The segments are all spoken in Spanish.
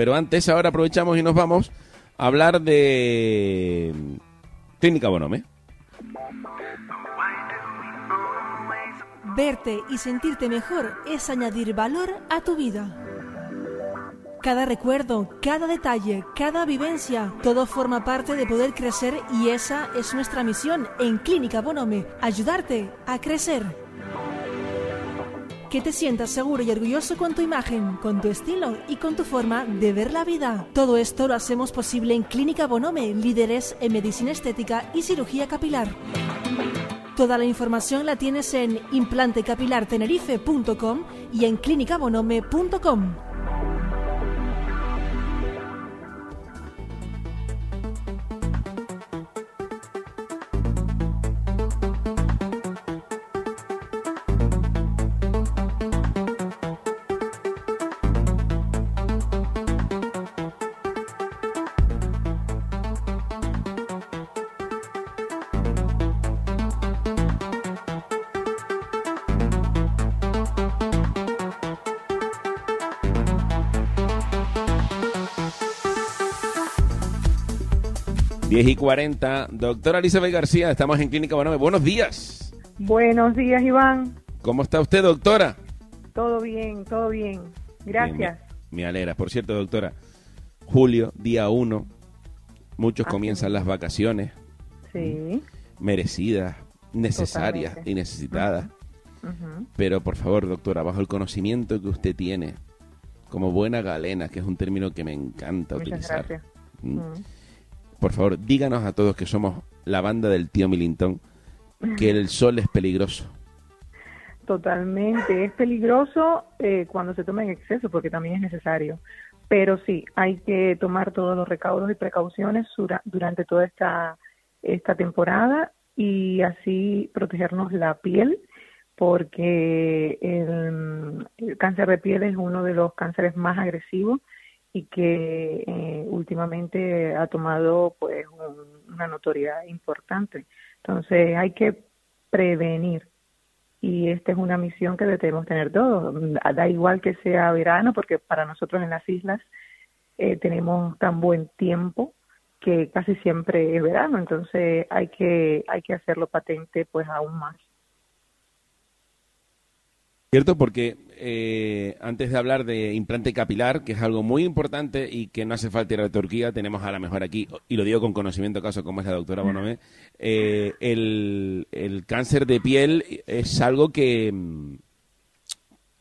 Pero antes, ahora aprovechamos y nos vamos a hablar de Clínica Bonome. Verte y sentirte mejor es añadir valor a tu vida. Cada recuerdo, cada detalle, cada vivencia, todo forma parte de poder crecer y esa es nuestra misión en Clínica Bonome, ayudarte a crecer. Que te sientas seguro y orgulloso con tu imagen, con tu estilo y con tu forma de ver la vida. Todo esto lo hacemos posible en Clínica Bonome, líderes en medicina estética y cirugía capilar. Toda la información la tienes en implantecapilartenerife.com y en clinicabonome.com. 10 y 40. Doctora Elizabeth García, estamos en Clínica Bonome. Buenos días. Buenos días, Iván. ¿Cómo está usted, doctora? Todo bien, todo bien. Gracias. me, alegra. Por cierto, doctora, julio, día 1, muchos comienzan las vacaciones. Sí. Merecidas, necesarias y necesitadas. Pero por favor, doctora, bajo el conocimiento que usted tiene, como buena galena, que es un término que me encanta Muchas utilizar. Gracias por favor, díganos a todos que somos la banda del tío Milintón que el sol es peligroso. Totalmente, es peligroso eh, cuando se toma en exceso porque también es necesario. Pero sí, hay que tomar todos los recaudos y precauciones durante toda esta, esta temporada y así protegernos la piel porque el cáncer de piel es uno de los cánceres más agresivos y que eh, últimamente ha tomado pues una notoriedad importante. Entonces hay que prevenir y esta es una misión que debemos tener todos. Da igual que sea verano porque para nosotros en las islas eh, tenemos tan buen tiempo que casi siempre es verano, entonces hay que hay que hacerlo patente pues aún más. Cierto, porque eh, antes de hablar de implante capilar, que es algo muy importante y que no hace falta ir a Turquía, tenemos a la mejor aquí, y lo digo con conocimiento caso como es la doctora Bonomé, eh, el, cáncer de piel es algo que,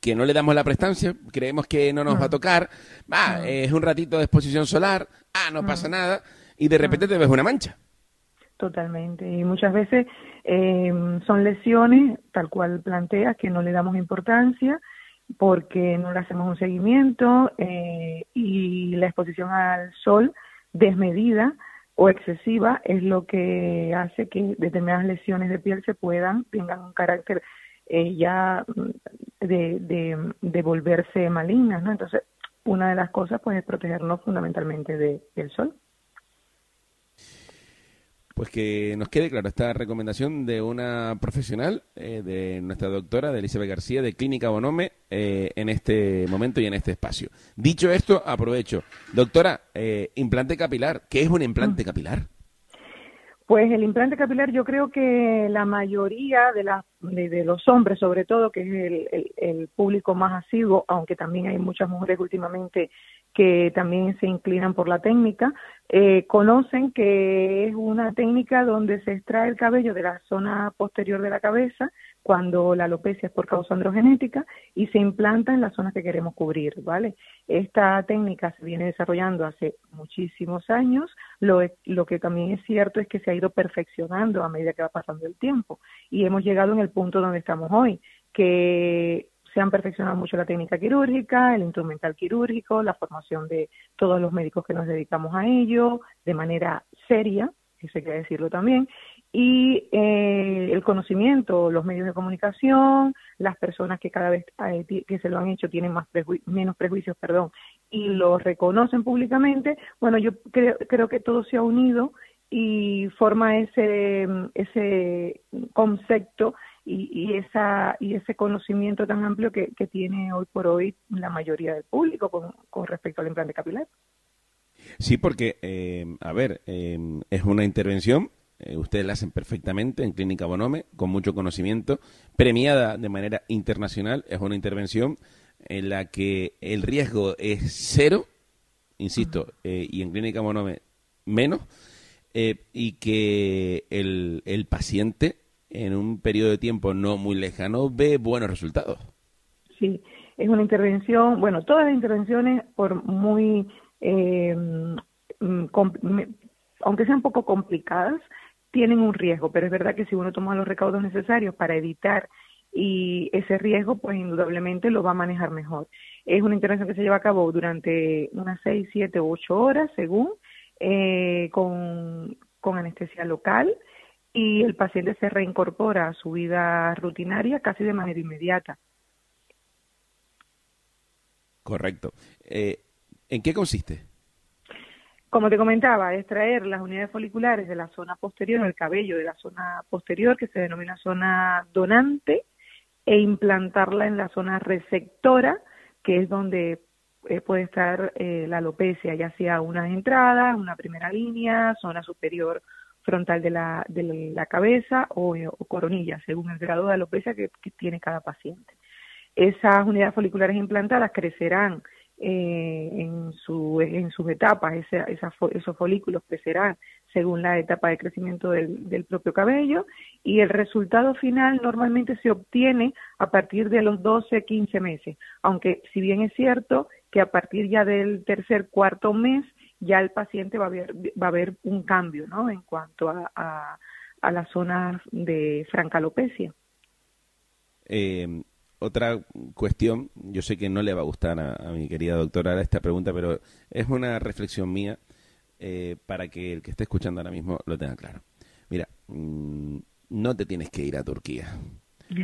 que no le damos la prestancia, creemos que no nos va a tocar, va, es un ratito de exposición solar, ah, no pasa nada, y de repente te ves una mancha. Totalmente. Y muchas veces eh, son lesiones, tal cual planteas, que no le damos importancia porque no le hacemos un seguimiento eh, y la exposición al sol desmedida o excesiva es lo que hace que determinadas lesiones de piel se puedan, tengan un carácter eh, ya de, de, de, volverse malignas, ¿no? Entonces, una de las cosas pues es protegernos fundamentalmente de, del sol. Pues que nos quede claro esta recomendación de una profesional, eh, de nuestra doctora, de Elizabeth García, de Clínica Bonome, eh, en este momento y en este espacio. Dicho esto, aprovecho. Doctora, eh, implante capilar. ¿Qué es un implante mm. capilar? Pues el implante capilar yo creo que la mayoría de, de, los hombres, sobre todo, que es el, el, público más asiduo, aunque también hay muchas mujeres últimamente que también se inclinan por la técnica, eh, conocen que es una técnica donde se extrae el cabello de la zona posterior de la cabeza cuando la alopecia es por causa androgenética y se implanta en las zonas que queremos cubrir, ¿vale? Esta técnica se viene desarrollando hace muchísimos años, lo, lo que también es cierto es que se ha ido perfeccionando a medida que va pasando el tiempo y hemos llegado en el punto donde estamos hoy, que se han perfeccionado mucho la técnica quirúrgica, el instrumental quirúrgico, la formación de todos los médicos que nos dedicamos a ello de manera seria, eso hay que decirlo también, y eh, el conocimiento, los medios de comunicación, las personas que cada vez eh, que se lo han hecho tienen más menos prejuicios, perdón, y lo reconocen públicamente, bueno, yo creo, creo que todo se ha unido y forma ese, ese concepto y, esa, y ese conocimiento tan amplio que, tiene hoy por hoy la mayoría del público con, respecto al implante capilar. Sí, porque, eh, a ver, eh, es una intervención, eh, ustedes la hacen perfectamente en Clínica Bonome, con mucho conocimiento, premiada de manera internacional, es una intervención en la que el riesgo es cero, insisto, y en Clínica Bonome menos, y que el, el paciente en un periodo de tiempo no muy lejano ve buenos resultados. Sí, es una intervención, bueno, todas las intervenciones, por muy, eh, mm, aunque sean poco complicadas, tienen un riesgo, pero es verdad que si uno toma los recaudos necesarios para evitar y ese riesgo, pues indudablemente lo va a manejar mejor. Es una intervención que se lleva a cabo durante unas seis, siete u ocho horas, según, eh, con, con anestesia local y el paciente se reincorpora a su vida rutinaria casi de manera inmediata. Correcto. Eh, ¿En qué consiste? Como te comentaba, extraer las unidades foliculares de la zona posterior, el cabello de la zona posterior, que se denomina zona donante, e implantarla en la zona receptora, que es donde eh, puede estar eh, la alopecia, ya sea una entrada, una primera línea, zona superior frontal de la, de la cabeza o, coronilla, según el grado de alopecia que, tiene cada paciente. Esas unidades foliculares implantadas crecerán eh, en, su, en sus etapas, esos folículos crecerán según la etapa de crecimiento del, del, propio cabello y el resultado final normalmente se obtiene a partir de los 12, 15 meses, aunque si bien es cierto que a partir ya del tercer, cuarto mes ya el paciente va a ver, va a haber un cambio ¿no? en cuanto a, a, las zonas de francalopecia. Eh, otra cuestión, yo sé que no le va a gustar a, mi querida doctora esta pregunta, pero es una reflexión mía eh, para que el que esté escuchando ahora mismo lo tenga claro. Mira, mm, no te tienes que ir a Turquía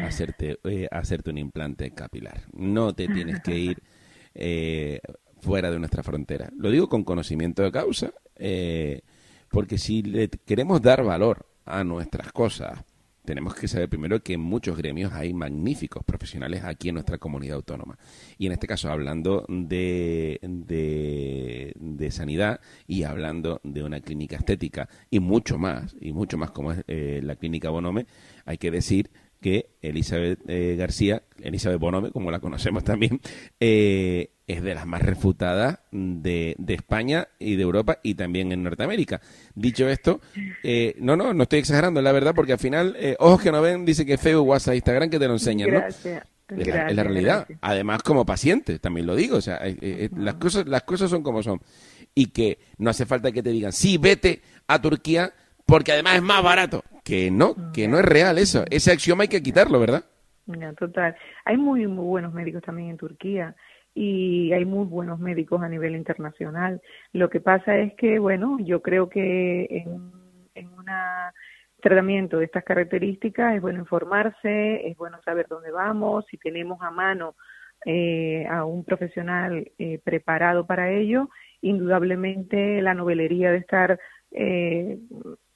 a hacerte, eh, a hacerte un implante capilar. No te tienes que ir eh, fuera de nuestra frontera. Lo digo con conocimiento de causa, eh, porque si le queremos dar valor a nuestras cosas, tenemos que saber primero que en muchos gremios hay magníficos profesionales aquí en nuestra comunidad autónoma. Y en este caso, hablando de, de, sanidad y hablando de una clínica estética y mucho más, y mucho más como es eh, la clínica Bonome, hay que decir que Elizabeth eh, García, Elizabeth Bonome, como la conocemos también, eh, es de las más refutadas de, España y de Europa y también en Norteamérica. Dicho esto, eh, no, no, no estoy exagerando, la verdad, porque al final, ojos que no ven, dice que Facebook, WhatsApp, Instagram, que te lo enseñan, ¿no? Gracias. Es la, realidad. Además, como paciente, también lo digo. O sea, las, cosas, las cosas son como son. Y que no hace falta que te digan, sí, vete a Turquía porque además es más barato. Que no, que no es real eso. Ese axioma hay que quitarlo, ¿verdad? total. Hay muy, muy buenos médicos también en Turquía y hay muy buenos médicos a nivel internacional. Lo que pasa es que, bueno, yo creo que en, en un tratamiento de estas características es bueno informarse, es bueno saber dónde vamos, si tenemos a mano eh, a un profesional eh, preparado para ello, indudablemente la novelería de estar eh,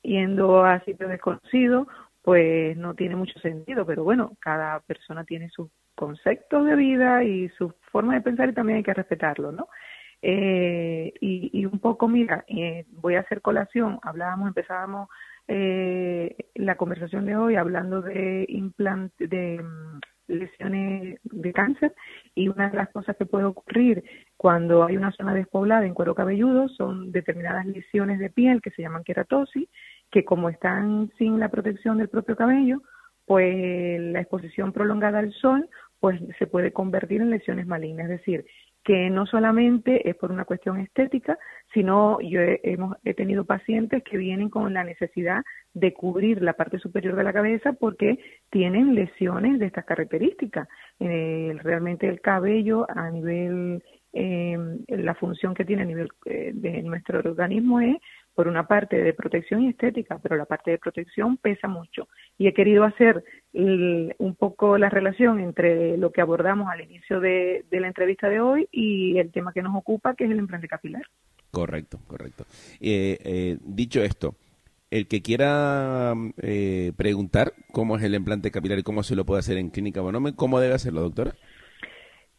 yendo a sitios desconocidos, pues no tiene mucho sentido, pero bueno, cada persona tiene sus conceptos de vida y su forma de pensar y también hay que respetarlo, ¿no? Eh, y, un poco, mira, eh, voy a hacer colación, hablábamos, empezábamos eh, la conversación de hoy hablando de implante, de mm, lesiones de cáncer y una de las cosas que puede ocurrir cuando hay una zona despoblada en cuero cabelludo son determinadas lesiones de piel que se llaman queratosis, que como están sin la protección del propio cabello, pues la exposición prolongada al sol pues se puede convertir en lesiones malignas, es decir, que no solamente es por una cuestión estética, sino yo he, hemos, he tenido pacientes que vienen con la necesidad de cubrir la parte superior de la cabeza porque tienen lesiones de estas características. Eh, realmente el cabello a nivel, eh, la función que tiene a nivel eh, de nuestro organismo es por una parte de protección y estética, pero la parte de protección pesa mucho. Y he querido hacer un poco la relación entre lo que abordamos al inicio de, la entrevista de hoy y el tema que nos ocupa, que es el implante capilar. Correcto, correcto. Eh, eh, dicho esto, el que quiera eh, preguntar cómo es el implante capilar y cómo se lo puede hacer en Clínica Bonome, ¿cómo debe hacerlo, doctora?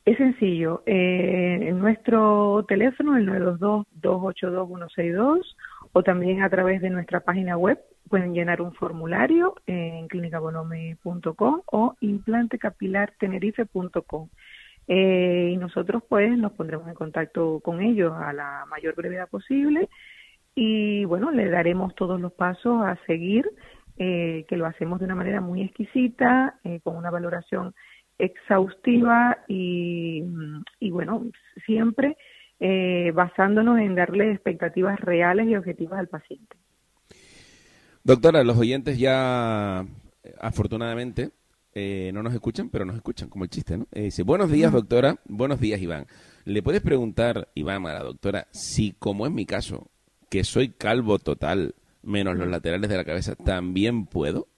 Es sencillo. Eh, en nuestro teléfono, el 922-282-162, o también a través de nuestra página web, pueden llenar un formulario en clinicabonome.com o implantecapilartenerife.com. Eh, y nosotros pues nos pondremos en contacto con ellos a la mayor brevedad posible y bueno, le daremos todos los pasos a seguir, eh, que lo hacemos de una manera muy exquisita, eh, con una valoración exhaustiva y bueno, siempre eh, basándonos en darle expectativas reales y objetivas al paciente. Doctora, los oyentes ya, afortunadamente, eh, no nos escuchan, pero nos escuchan, como el chiste, ¿no? Eh, dice, buenos días, doctora. Buenos días, Iván. ¿Le puedes preguntar, Iván, a la doctora, si, como es mi caso, que soy calvo total, menos los laterales de la cabeza, también puedo?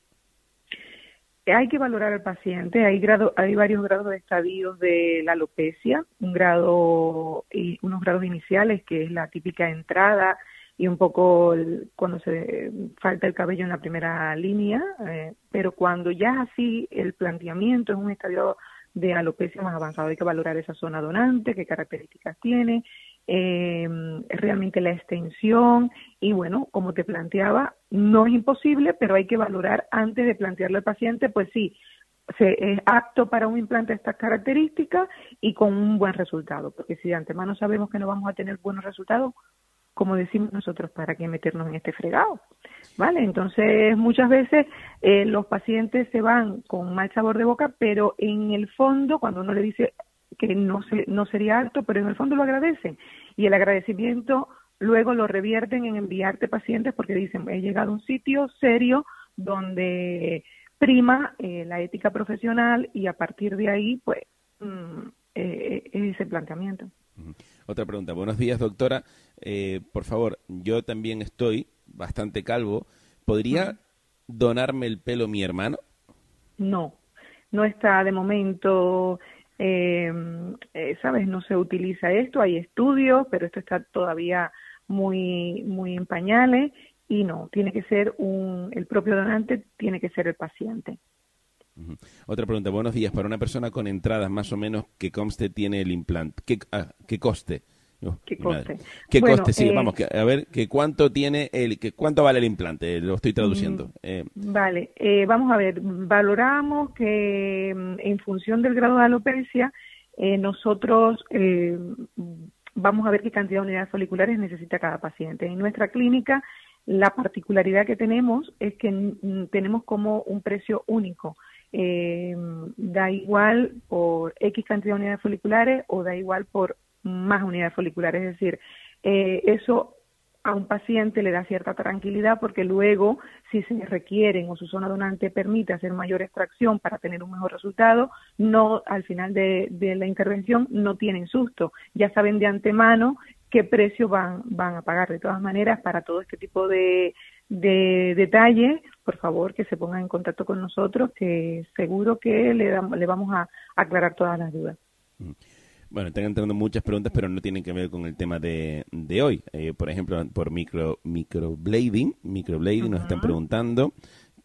Hay que valorar al paciente. Hay grado, hay varios grados de estadios de la alopecia, un grado y unos grados iniciales que es la típica entrada y un poco cuando se falta el cabello en la primera línea, eh, pero cuando ya es así el planteamiento es un estadio de alopecia más avanzado, hay que valorar esa zona donante, qué características tiene, eh, realmente la extensión y bueno, como te planteaba, no es imposible, pero hay que valorar antes de plantearle al paciente, pues sí, se, es apto para un implante de estas características y con un buen resultado, porque si de antemano sabemos que no vamos a tener buenos resultados, como decimos nosotros, ¿para qué meternos en este fregado? ¿Vale? Entonces, muchas veces eh, los pacientes se van con mal sabor de boca, pero en el fondo, cuando uno le dice que no, se, no sería alto, pero en el fondo lo agradecen. Y el agradecimiento luego lo revierten en enviarte pacientes porque dicen, he llegado a un sitio serio donde prima eh, la ética profesional y a partir de ahí, pues, mm, eh, es ese planteamiento. Otra pregunta. Buenos días, doctora. Eh, por favor, yo también estoy bastante calvo. ¿Podría donarme el pelo mi hermano? No, no está de momento, eh, eh, ¿sabes? No se utiliza esto. Hay estudios, pero esto está todavía muy, muy en pañales y no, tiene que ser un, el propio donante, tiene que ser el paciente. Otra pregunta. Buenos días. Para una persona con entradas, más o menos, ¿qué conste tiene el implante? ¿Qué, ah, qué coste? ¿Qué coste? ¿Qué coste? Sí, eh, vamos, a ver, que cuánto tiene el, que cuánto vale el implante, lo estoy traduciendo. Mm, eh, vale, eh, vamos a ver, valoramos que mm, en función del grado de alopecia, nosotros vamos a ver qué cantidad de unidades foliculares necesita cada paciente. En nuestra clínica, la particularidad que tenemos es que mm, tenemos como un precio único eh, da igual por X cantidad de unidades foliculares o da igual por más unidades foliculares. Es decir, eh, eso a un paciente le da cierta tranquilidad porque luego, si se requieren o su zona donante permite hacer mayor extracción para tener un mejor resultado, no al final de, la intervención no tienen susto. Ya saben de antemano qué precio van, van a pagar. De todas maneras, para todo este tipo de, de detalles, por favor que se pongan en contacto con nosotros, que seguro que le, le vamos a aclarar todas las dudas. Mm. Bueno, están entrando muchas preguntas, pero no tienen que ver con el tema de, de hoy. Eh, por ejemplo, por micro microblading, microblading nos están preguntando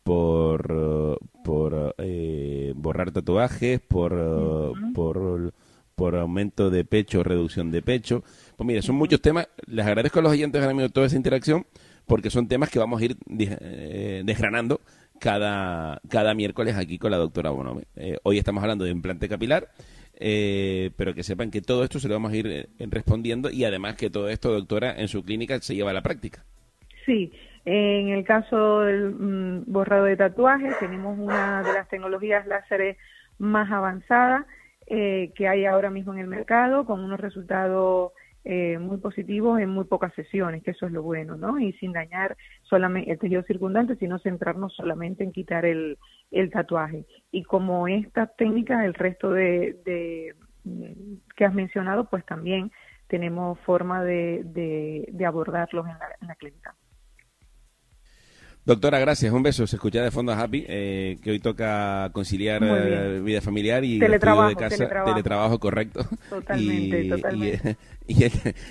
por, por eh, borrar tatuajes, por, por, por aumento de pecho, reducción de pecho. Pues mira, son muchos temas. Les agradezco a los oyentes ahora mismo toda esa interacción porque son temas que vamos a ir eh, desgranando cada, cada miércoles aquí con la doctora Bonome. Eh, hoy estamos hablando de implante capilar, eh, pero que sepan que todo esto se lo vamos a ir respondiendo y además que todo esto, doctora, en su clínica se lleva a la práctica. Sí, en el caso del mm, borrado de tatuajes tenemos una de las tecnologías láseres más avanzadas que hay ahora mismo en el mercado con unos resultados eh, muy positivos en muy pocas sesiones, que eso es lo bueno, ¿no? Y sin dañar solamente el tejido circundante, sino centrarnos solamente en quitar el, el tatuaje. Y como esta técnica, el resto de, de, que has mencionado, pues también tenemos forma de, de, abordarlos en la, en la clínica. Doctora, gracias. Un beso. Se escucha de fondo a Happy, eh, que hoy toca conciliar eh, vida familiar y teletrabajo, de casa. Teletrabajo, correcto. Totalmente, y, totalmente. Y,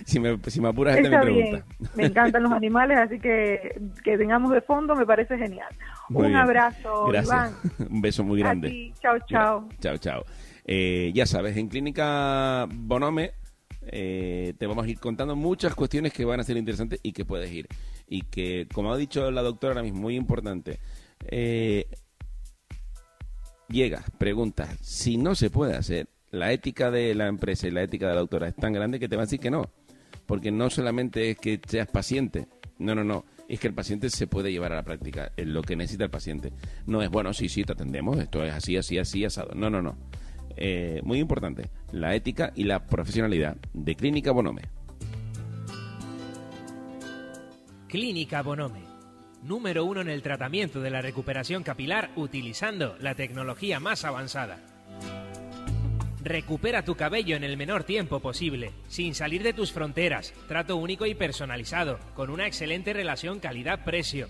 si, me, si me apuras, esta me pregunta. Me encantan los animales, así que que tengamos de fondo me parece genial. Un abrazo, Iván. Un beso muy grande. Chao, chao. Chao, chao. Eh, ya sabes, en Clínica Bonome eh, te vamos a ir contando muchas cuestiones que van a ser interesantes y que puedes ir. Y que, como ha dicho la doctora ahora mismo, muy importante, eh, llegas, preguntas, si no se puede hacer, la ética de la empresa y la ética de la doctora es tan grande que te va a decir que no. Porque no solamente es que seas paciente, no, no, no. Es que el paciente se puede llevar a la práctica en lo que necesita el paciente. No es, bueno, sí, sí, te atendemos, esto es así, así, así, asado. No, no, no eh, muy importante, la ética y la profesionalidad de Clínica Bonome. Clínica Bonome, número uno en el tratamiento de la recuperación capilar utilizando la tecnología más avanzada. Recupera tu cabello en el menor tiempo posible, sin salir de tus fronteras, trato único y personalizado, con una excelente relación calidad-precio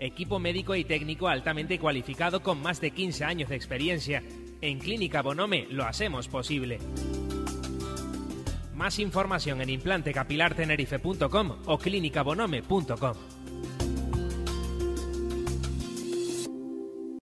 equipo médico y técnico altamente cualificado con más de 15 años de experiencia. En Clínica Bonome lo hacemos posible. Más información en implantecapilartenerife.com o clínicabonome.com.